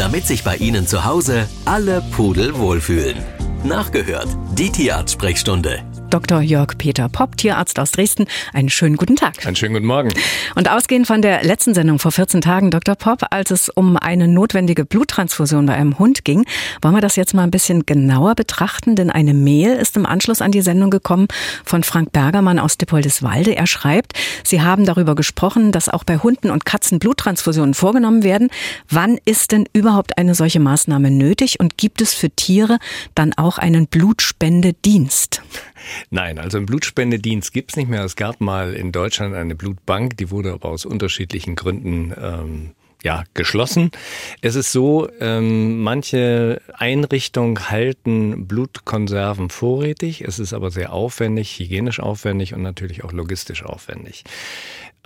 damit sich bei Ihnen zu Hause alle Pudel wohlfühlen. Nachgehört, die Tierarzt-Sprechstunde. Dr. Jörg Peter Popp, Tierarzt aus Dresden. Einen schönen guten Tag. Einen schönen guten Morgen. Und ausgehend von der letzten Sendung vor 14 Tagen, Dr. Popp, als es um eine notwendige Bluttransfusion bei einem Hund ging, wollen wir das jetzt mal ein bisschen genauer betrachten, denn eine Mail ist im Anschluss an die Sendung gekommen von Frank Bergermann aus Dippoldiswalde. Er schreibt, Sie haben darüber gesprochen, dass auch bei Hunden und Katzen Bluttransfusionen vorgenommen werden. Wann ist denn überhaupt eine solche Maßnahme nötig und gibt es für Tiere dann auch einen Blutspendedienst? Nein, also einen Blutspendedienst gibt's nicht mehr. Es gab mal in Deutschland eine Blutbank, die wurde aber aus unterschiedlichen Gründen ähm, ja, geschlossen. Es ist so, ähm, manche Einrichtungen halten Blutkonserven vorrätig. Es ist aber sehr aufwendig, hygienisch aufwendig und natürlich auch logistisch aufwendig.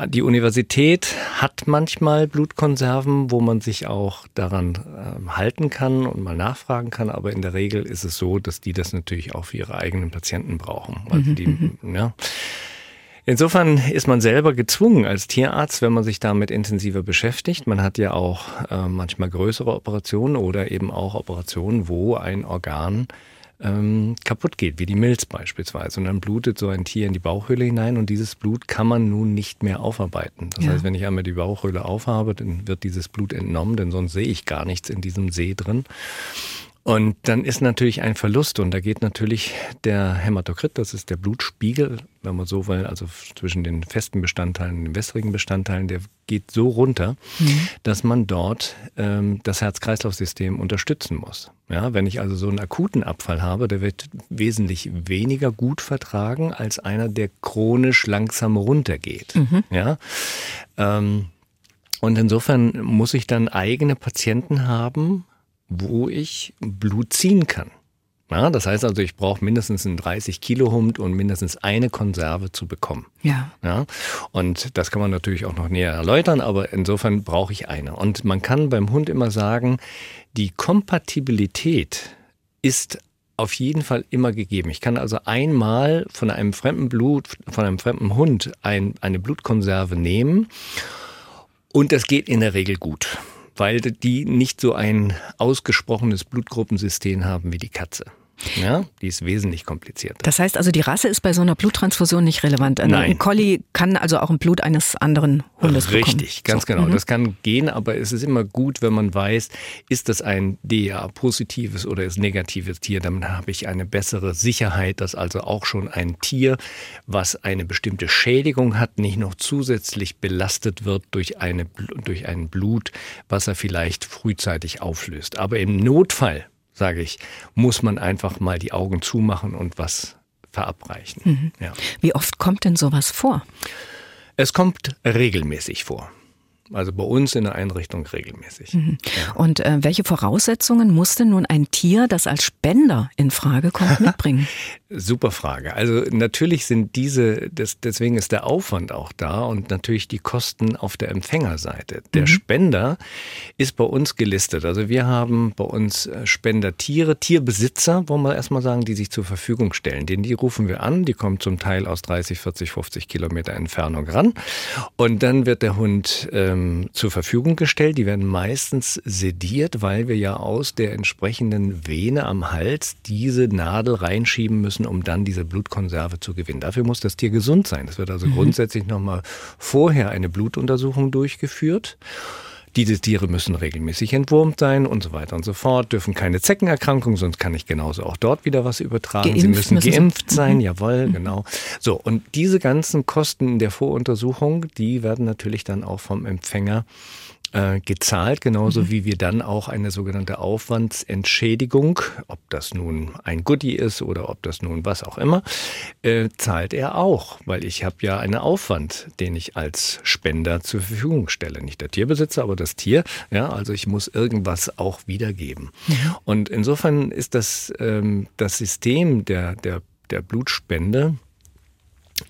Die Universität hat manchmal Blutkonserven, wo man sich auch daran äh, halten kann und mal nachfragen kann, aber in der Regel ist es so, dass die das natürlich auch für ihre eigenen Patienten brauchen. Also die, mhm. ja. Insofern ist man selber gezwungen als Tierarzt, wenn man sich damit intensiver beschäftigt. Man hat ja auch äh, manchmal größere Operationen oder eben auch Operationen, wo ein Organ ähm, kaputt geht, wie die Milz beispielsweise. Und dann blutet so ein Tier in die Bauchhöhle hinein und dieses Blut kann man nun nicht mehr aufarbeiten. Das ja. heißt, wenn ich einmal die Bauchhöhle aufhabe, dann wird dieses Blut entnommen, denn sonst sehe ich gar nichts in diesem See drin. Und dann ist natürlich ein Verlust und da geht natürlich der Hämatokrit, das ist der Blutspiegel, wenn man so will, also zwischen den festen Bestandteilen und den wässrigen Bestandteilen, der geht so runter, mhm. dass man dort ähm, das Herz-Kreislauf-System unterstützen muss. Ja, wenn ich also so einen akuten Abfall habe, der wird wesentlich weniger gut vertragen als einer, der chronisch langsam runtergeht. Mhm. Ja. Ähm, und insofern muss ich dann eigene Patienten haben, wo ich Blut ziehen kann. Ja, das heißt also, ich brauche mindestens einen 30 Kilo Hund und mindestens eine Konserve zu bekommen. Ja. ja. Und das kann man natürlich auch noch näher erläutern, aber insofern brauche ich eine. Und man kann beim Hund immer sagen, die Kompatibilität ist auf jeden Fall immer gegeben. Ich kann also einmal von einem fremden Blut, von einem fremden Hund ein, eine Blutkonserve nehmen und das geht in der Regel gut weil die nicht so ein ausgesprochenes Blutgruppensystem haben wie die Katze. Ja, die ist wesentlich komplizierter. Das heißt also, die Rasse ist bei so einer Bluttransfusion nicht relevant. Nein. Ein Collie kann also auch ein Blut eines anderen Hundes Richtig, bekommen. Richtig, ganz so. genau. Mhm. Das kann gehen, aber es ist immer gut, wenn man weiß, ist das ein DA-positives oder ist negatives Tier. Dann habe ich eine bessere Sicherheit, dass also auch schon ein Tier, was eine bestimmte Schädigung hat, nicht noch zusätzlich belastet wird durch, eine, durch ein Blut, was er vielleicht frühzeitig auflöst. Aber im Notfall sage ich, muss man einfach mal die Augen zumachen und was verabreichen. Mhm. Ja. Wie oft kommt denn sowas vor? Es kommt regelmäßig vor. Also bei uns in der Einrichtung regelmäßig. Mhm. Und äh, welche Voraussetzungen muss denn nun ein Tier, das als Spender in Frage kommt, mitbringen? Super Frage. Also natürlich sind diese, das, deswegen ist der Aufwand auch da und natürlich die Kosten auf der Empfängerseite. Der mhm. Spender ist bei uns gelistet. Also wir haben bei uns äh, Spendertiere, Tierbesitzer, wollen wir erstmal sagen, die sich zur Verfügung stellen. Den die rufen wir an, die kommen zum Teil aus 30, 40, 50 Kilometer Entfernung ran. Und dann wird der Hund äh, ähm, zur Verfügung gestellt. Die werden meistens sediert, weil wir ja aus der entsprechenden Vene am Hals diese Nadel reinschieben müssen, um dann diese Blutkonserve zu gewinnen. Dafür muss das Tier gesund sein. Es wird also mhm. grundsätzlich nochmal vorher eine Blutuntersuchung durchgeführt. Diese Tiere müssen regelmäßig entwurmt sein und so weiter und so fort, dürfen keine Zeckenerkrankung, sonst kann ich genauso auch dort wieder was übertragen. Geimpft Sie müssen, müssen geimpft Sie. sein, mhm. jawohl, mhm. genau. So, und diese ganzen Kosten der Voruntersuchung, die werden natürlich dann auch vom Empfänger äh, gezahlt, genauso mhm. wie wir dann auch eine sogenannte Aufwandsentschädigung, ob das nun ein Goodie ist oder ob das nun was auch immer, äh, zahlt er auch, weil ich habe ja einen Aufwand, den ich als Spender zur Verfügung stelle. Nicht der Tierbesitzer, aber das Tier. Ja, also ich muss irgendwas auch wiedergeben. Mhm. Und insofern ist das ähm, das System der der der Blutspende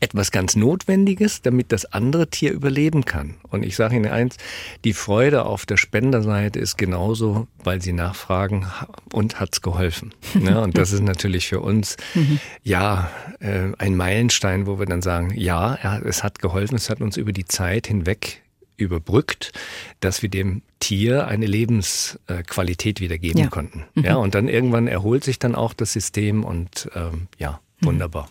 etwas ganz Notwendiges, damit das andere Tier überleben kann. Und ich sage Ihnen eins, die Freude auf der Spenderseite ist genauso, weil Sie nachfragen, und hat's geholfen. Ja, und das ist natürlich für uns mhm. ja äh, ein Meilenstein, wo wir dann sagen, ja, es hat geholfen, es hat uns über die Zeit hinweg überbrückt, dass wir dem Tier eine Lebensqualität wiedergeben ja. konnten. Mhm. Ja, und dann irgendwann erholt sich dann auch das System und ähm, ja, Wunderbar.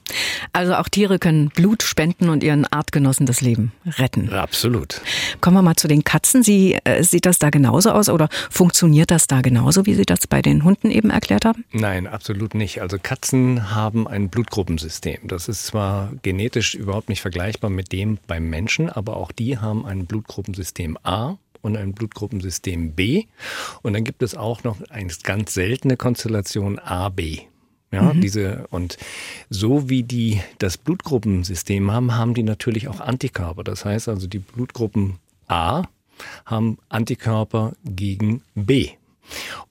Also auch Tiere können Blut spenden und ihren Artgenossen das Leben retten. Absolut. Kommen wir mal zu den Katzen. Sie, äh, sieht das da genauso aus oder funktioniert das da genauso, wie Sie das bei den Hunden eben erklärt haben? Nein, absolut nicht. Also Katzen haben ein Blutgruppensystem. Das ist zwar genetisch überhaupt nicht vergleichbar mit dem beim Menschen, aber auch die haben ein Blutgruppensystem A und ein Blutgruppensystem B. Und dann gibt es auch noch eine ganz seltene Konstellation AB. Ja, mhm. diese, und so wie die das Blutgruppensystem haben, haben die natürlich auch Antikörper. Das heißt also, die Blutgruppen A haben Antikörper gegen B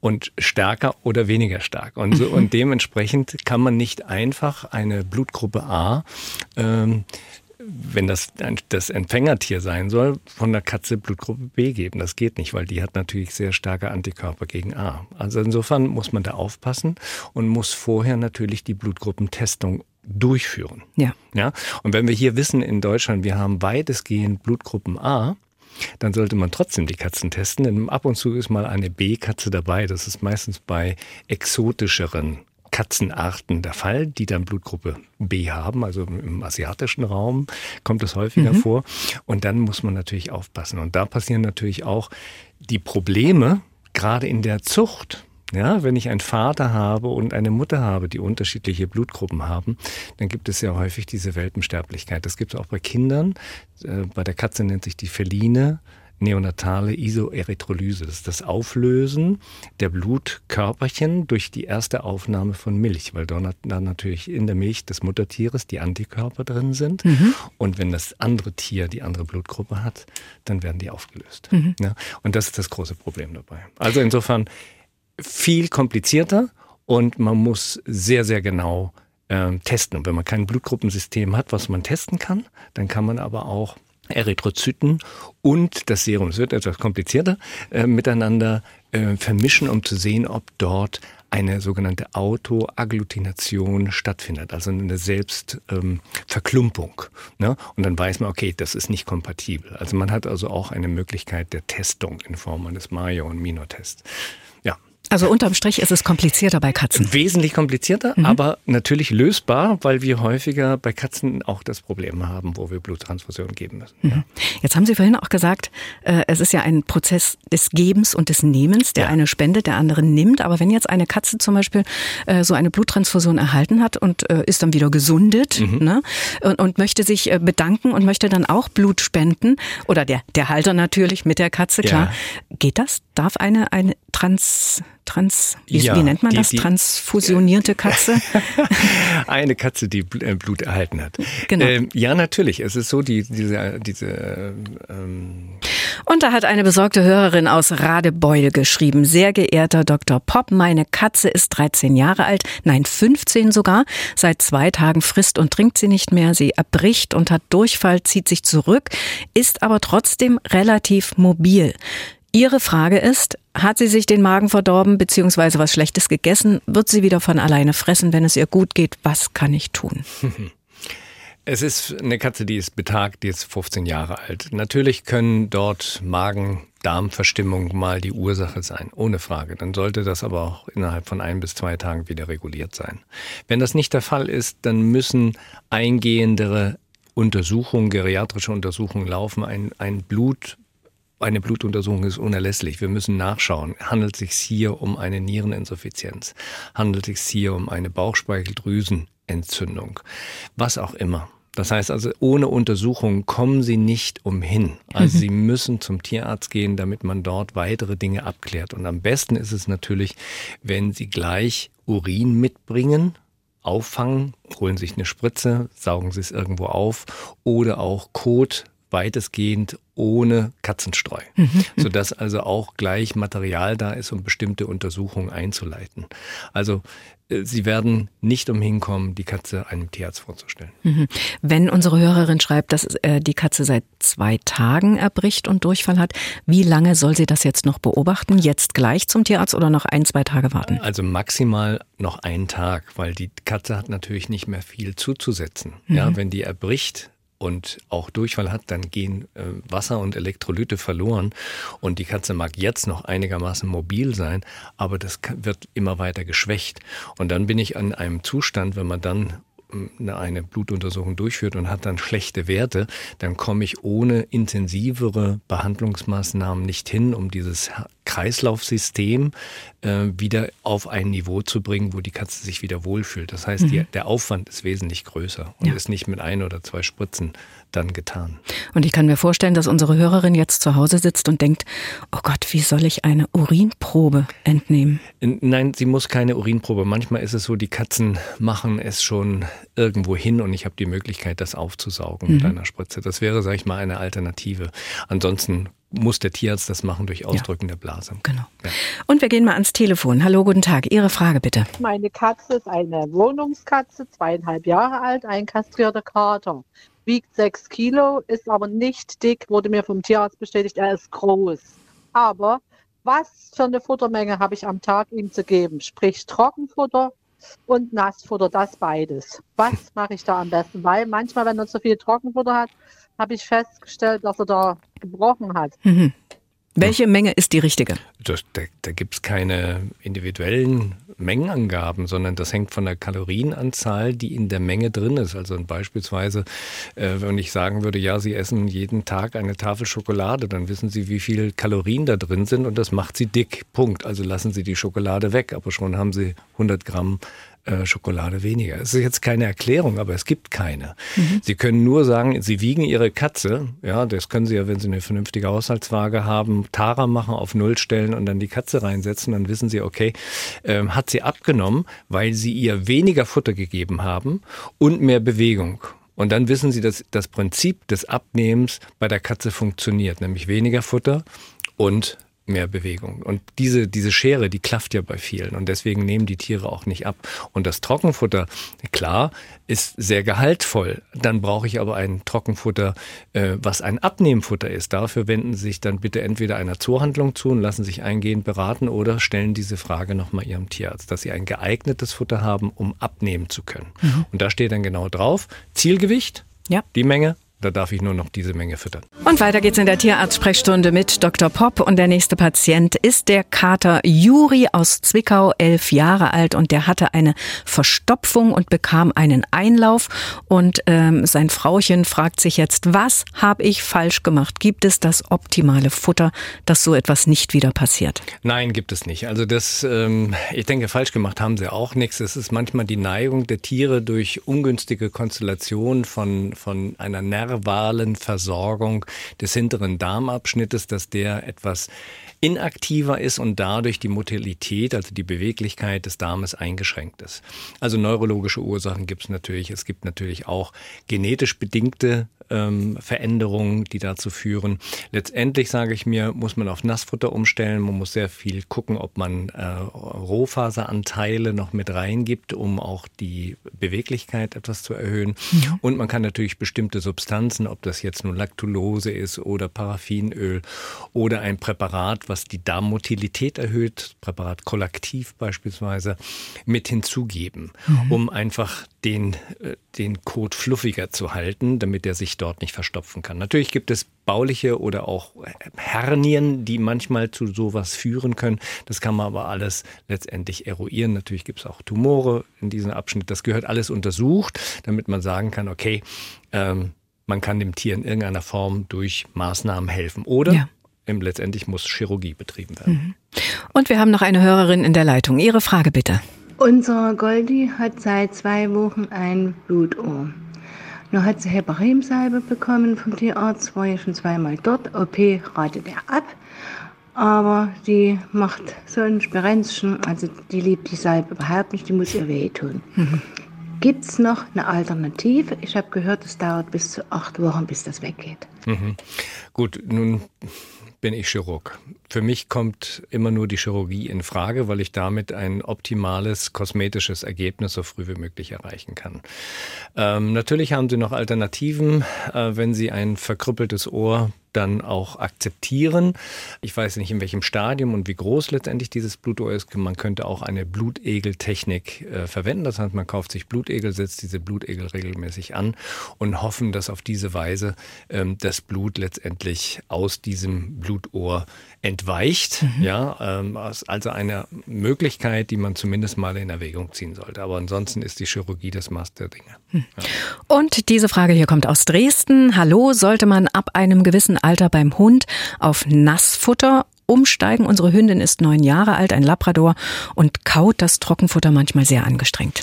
und stärker oder weniger stark. Und, so, und dementsprechend kann man nicht einfach eine Blutgruppe A ähm, wenn das das Empfängertier sein soll, von der Katze Blutgruppe B geben. Das geht nicht, weil die hat natürlich sehr starke Antikörper gegen A. Also insofern muss man da aufpassen und muss vorher natürlich die Blutgruppentestung durchführen. Ja. Ja. Und wenn wir hier wissen in Deutschland, wir haben weitestgehend Blutgruppen A, dann sollte man trotzdem die Katzen testen, denn ab und zu ist mal eine B-Katze dabei. Das ist meistens bei exotischeren Katzenarten der Fall, die dann Blutgruppe B haben. Also im asiatischen Raum kommt es häufiger mhm. vor. Und dann muss man natürlich aufpassen. Und da passieren natürlich auch die Probleme, gerade in der Zucht. Ja, wenn ich einen Vater habe und eine Mutter habe, die unterschiedliche Blutgruppen haben, dann gibt es ja häufig diese Welpensterblichkeit. Das gibt es auch bei Kindern. Äh, bei der Katze nennt sich die Feline neonatale Isoerythrolyse. Das ist das Auflösen der Blutkörperchen durch die erste Aufnahme von Milch, weil dort dann natürlich in der Milch des Muttertieres die Antikörper drin sind. Mhm. Und wenn das andere Tier die andere Blutgruppe hat, dann werden die aufgelöst. Mhm. Ja, und das ist das große Problem dabei. Also insofern viel komplizierter und man muss sehr, sehr genau äh, testen. Und wenn man kein Blutgruppensystem hat, was man testen kann, dann kann man aber auch Erythrozyten und das Serum, es wird etwas komplizierter, äh, miteinander äh, vermischen, um zu sehen, ob dort eine sogenannte Autoagglutination stattfindet, also eine Selbstverklumpung. Ähm, ne? Und dann weiß man, okay, das ist nicht kompatibel. Also man hat also auch eine Möglichkeit der Testung in Form eines Mayo- und Minor-Tests. Also unterm Strich ist es komplizierter bei Katzen. Wesentlich komplizierter, mhm. aber natürlich lösbar, weil wir häufiger bei Katzen auch das Problem haben, wo wir Bluttransfusionen geben müssen. Mhm. Ja. Jetzt haben Sie vorhin auch gesagt, äh, es ist ja ein Prozess des Gebens und des Nehmens. Der ja. eine spendet, der andere nimmt. Aber wenn jetzt eine Katze zum Beispiel äh, so eine Bluttransfusion erhalten hat und äh, ist dann wieder gesundet mhm. ne? und, und, möchte sich bedanken und möchte dann auch Blut spenden, oder der, der Halter natürlich mit der Katze, klar. Ja. Geht das? Darf eine, eine Trans Trans, wie, ja, wie nennt man die, das? Die, Transfusionierte Katze? Eine Katze, die äh, Blut erhalten hat. Genau. Ähm, ja, natürlich. Es ist so, die, diese, diese. Ähm Und da hat eine besorgte Hörerin aus Radebeul geschrieben: Sehr geehrter Dr. Popp, meine Katze ist 13 Jahre alt, nein 15 sogar. Seit zwei Tagen frisst und trinkt sie nicht mehr. Sie erbricht und hat Durchfall, zieht sich zurück, ist aber trotzdem relativ mobil. Ihre Frage ist, hat sie sich den Magen verdorben bzw. was Schlechtes gegessen? Wird sie wieder von alleine fressen, wenn es ihr gut geht? Was kann ich tun? Es ist eine Katze, die ist betagt, die ist 15 Jahre alt. Natürlich können dort Magen-Darm-Verstimmung mal die Ursache sein, ohne Frage. Dann sollte das aber auch innerhalb von ein bis zwei Tagen wieder reguliert sein. Wenn das nicht der Fall ist, dann müssen eingehendere Untersuchungen, geriatrische Untersuchungen laufen, ein, ein Blut eine Blutuntersuchung ist unerlässlich. Wir müssen nachschauen. Handelt es sich hier um eine Niereninsuffizienz? Handelt es sich hier um eine Bauchspeicheldrüsenentzündung? Was auch immer. Das heißt also, ohne Untersuchung kommen Sie nicht umhin. Also mhm. Sie müssen zum Tierarzt gehen, damit man dort weitere Dinge abklärt. Und am besten ist es natürlich, wenn Sie gleich Urin mitbringen, auffangen, holen sich eine Spritze, saugen Sie es irgendwo auf oder auch Kot weitestgehend ohne Katzenstreu, mhm. sodass also auch gleich Material da ist, um bestimmte Untersuchungen einzuleiten. Also äh, Sie werden nicht umhin kommen, die Katze einem Tierarzt vorzustellen. Mhm. Wenn unsere Hörerin schreibt, dass äh, die Katze seit zwei Tagen erbricht und Durchfall hat, wie lange soll sie das jetzt noch beobachten? Jetzt gleich zum Tierarzt oder noch ein, zwei Tage warten? Also maximal noch einen Tag, weil die Katze hat natürlich nicht mehr viel zuzusetzen. Mhm. Ja, wenn die erbricht, und auch Durchfall hat, dann gehen äh, Wasser und Elektrolyte verloren. Und die Katze mag jetzt noch einigermaßen mobil sein, aber das wird immer weiter geschwächt. Und dann bin ich an einem Zustand, wenn man dann eine Blutuntersuchung durchführt und hat dann schlechte Werte, dann komme ich ohne intensivere Behandlungsmaßnahmen nicht hin, um dieses Kreislaufsystem äh, wieder auf ein Niveau zu bringen, wo die Katze sich wieder wohlfühlt. Das heißt, mhm. die, der Aufwand ist wesentlich größer und ja. ist nicht mit ein oder zwei Spritzen dann getan. Und ich kann mir vorstellen, dass unsere Hörerin jetzt zu Hause sitzt und denkt, oh Gott, wie soll ich eine Urinprobe entnehmen? Nein, sie muss keine Urinprobe. Manchmal ist es so, die Katzen machen es schon irgendwo hin und ich habe die Möglichkeit, das aufzusaugen mhm. mit einer Spritze. Das wäre, sage ich mal, eine Alternative. Ansonsten muss der Tierarzt das machen durch Ausdrücken ja. der Blase. Genau. Ja. Und wir gehen mal ans Telefon. Hallo, guten Tag. Ihre Frage bitte. Meine Katze ist eine Wohnungskatze, zweieinhalb Jahre alt, ein kastrierter Kater. Wiegt sechs Kilo, ist aber nicht dick, wurde mir vom Tierarzt bestätigt, er ist groß. Aber was für eine Futtermenge habe ich am Tag ihm zu geben? Sprich Trockenfutter und Nassfutter, das beides. Was mache ich da am besten? Weil manchmal, wenn er zu viel Trockenfutter hat, habe ich festgestellt, dass er da gebrochen hat. Mhm. Welche Menge ist die richtige? Das, da da gibt es keine individuellen Mengenangaben, sondern das hängt von der Kalorienanzahl, die in der Menge drin ist. Also beispielsweise, äh, wenn ich sagen würde, ja, Sie essen jeden Tag eine Tafel Schokolade, dann wissen Sie, wie viel Kalorien da drin sind und das macht Sie dick. Punkt. Also lassen Sie die Schokolade weg, aber schon haben Sie 100 Gramm äh, Schokolade weniger. Es ist jetzt keine Erklärung, aber es gibt keine. Mhm. Sie können nur sagen, Sie wiegen Ihre Katze. Ja, das können Sie ja, wenn Sie eine vernünftige Haushaltswaage haben, Tara machen, auf Null stellen und dann die Katze reinsetzen. Dann wissen Sie, okay, ähm, hat sie abgenommen, weil Sie ihr weniger Futter gegeben haben und mehr Bewegung. Und dann wissen Sie, dass das Prinzip des Abnehmens bei der Katze funktioniert, nämlich weniger Futter und mehr Bewegung. Und diese, diese Schere, die klafft ja bei vielen und deswegen nehmen die Tiere auch nicht ab. Und das Trockenfutter, klar, ist sehr gehaltvoll. Dann brauche ich aber ein Trockenfutter, äh, was ein Abnehmfutter ist. Dafür wenden Sie sich dann bitte entweder einer Zoohandlung zu und lassen sich eingehend beraten oder stellen diese Frage nochmal Ihrem Tierarzt, dass Sie ein geeignetes Futter haben, um abnehmen zu können. Mhm. Und da steht dann genau drauf, Zielgewicht, ja. die Menge da darf ich nur noch diese Menge füttern. Und weiter geht's in der Tierarzt-Sprechstunde mit Dr. Popp. Und der nächste Patient ist der Kater Juri aus Zwickau, elf Jahre alt. Und der hatte eine Verstopfung und bekam einen Einlauf. Und ähm, sein Frauchen fragt sich jetzt, was habe ich falsch gemacht? Gibt es das optimale Futter, dass so etwas nicht wieder passiert? Nein, gibt es nicht. Also das, ähm, ich denke, falsch gemacht haben sie auch nichts. Es ist manchmal die Neigung der Tiere durch ungünstige Konstellationen von, von einer Nerv Versorgung des hinteren Darmabschnittes, dass der etwas inaktiver ist und dadurch die Motilität, also die Beweglichkeit des Darmes eingeschränkt ist. Also neurologische Ursachen gibt es natürlich. Es gibt natürlich auch genetisch bedingte ähm, Veränderungen, die dazu führen. Letztendlich sage ich mir, muss man auf Nassfutter umstellen. Man muss sehr viel gucken, ob man äh, Rohfaseranteile noch mit reingibt, um auch die Beweglichkeit etwas zu erhöhen. Ja. Und man kann natürlich bestimmte Substanzen, ob das jetzt nun Lactulose ist oder Paraffinöl oder ein Präparat, was die Darmmotilität erhöht, Präparat Kollaktiv beispielsweise, mit hinzugeben, mhm. um einfach den, äh, den Kot fluffiger zu halten, damit er sich dort nicht verstopfen kann. Natürlich gibt es bauliche oder auch Hernien, die manchmal zu sowas führen können. Das kann man aber alles letztendlich eruieren. Natürlich gibt es auch Tumore in diesem Abschnitt. Das gehört alles untersucht, damit man sagen kann, okay, ähm, man kann dem Tier in irgendeiner Form durch Maßnahmen helfen. Oder ja. letztendlich muss Chirurgie betrieben werden. Mhm. Und wir haben noch eine Hörerin in der Leitung. Ihre Frage bitte. Unser Goldi hat seit zwei Wochen ein Blutohr. Nur hat sie Heparinsalbe bekommen vom Tierarzt, war ja schon zweimal dort. OP ratet er ab, aber die macht so ein Sperenzchen, also die liebt die Salbe überhaupt nicht, die muss ihr wehtun. Mhm. Gibt es noch eine Alternative? Ich habe gehört, es dauert bis zu acht Wochen, bis das weggeht. Mhm. Gut, nun bin ich Chirurg. Für mich kommt immer nur die Chirurgie in Frage, weil ich damit ein optimales kosmetisches Ergebnis so früh wie möglich erreichen kann. Ähm, natürlich haben Sie noch Alternativen, äh, wenn Sie ein verkrüppeltes Ohr dann auch akzeptieren. Ich weiß nicht, in welchem Stadium und wie groß letztendlich dieses Blutohr ist. Man könnte auch eine Blutegeltechnik äh, verwenden. Das heißt, man kauft sich Blutegel, setzt diese Blutegel regelmäßig an und hoffen, dass auf diese Weise ähm, das Blut letztendlich aus diesem Blutohr entweicht. Mhm. Ja, ähm, also eine Möglichkeit, die man zumindest mal in Erwägung ziehen sollte. Aber ansonsten ist die Chirurgie das Maß der Dinge. Mhm. Ja. Und diese Frage hier kommt aus Dresden. Hallo, sollte man ab einem gewissen Alter beim Hund auf Nassfutter umsteigen? Unsere Hündin ist neun Jahre alt, ein Labrador und kaut das Trockenfutter manchmal sehr angestrengt.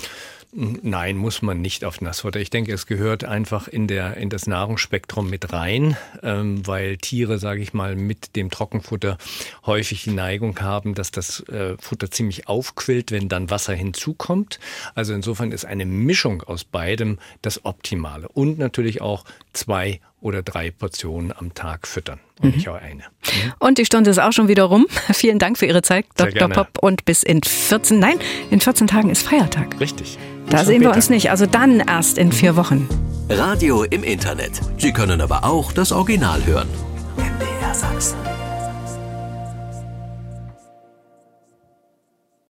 Nein, muss man nicht auf Nassfutter. Ich denke, es gehört einfach in, der, in das Nahrungsspektrum mit rein, ähm, weil Tiere, sage ich mal, mit dem Trockenfutter häufig die Neigung haben, dass das äh, Futter ziemlich aufquillt, wenn dann Wasser hinzukommt. Also insofern ist eine Mischung aus beidem das Optimale. Und natürlich auch zwei oder drei Portionen am Tag füttern und mhm. nicht auch eine. Mhm. Und die Stunde ist auch schon wieder rum. Vielen Dank für Ihre Zeit, Dr. Pop. Und bis in 14, nein, in 14 Tagen ist Feiertag. Richtig. Da sehen wir uns nicht, also dann erst in vier Wochen. Radio im Internet. Sie können aber auch das Original hören. MDR Sachsen.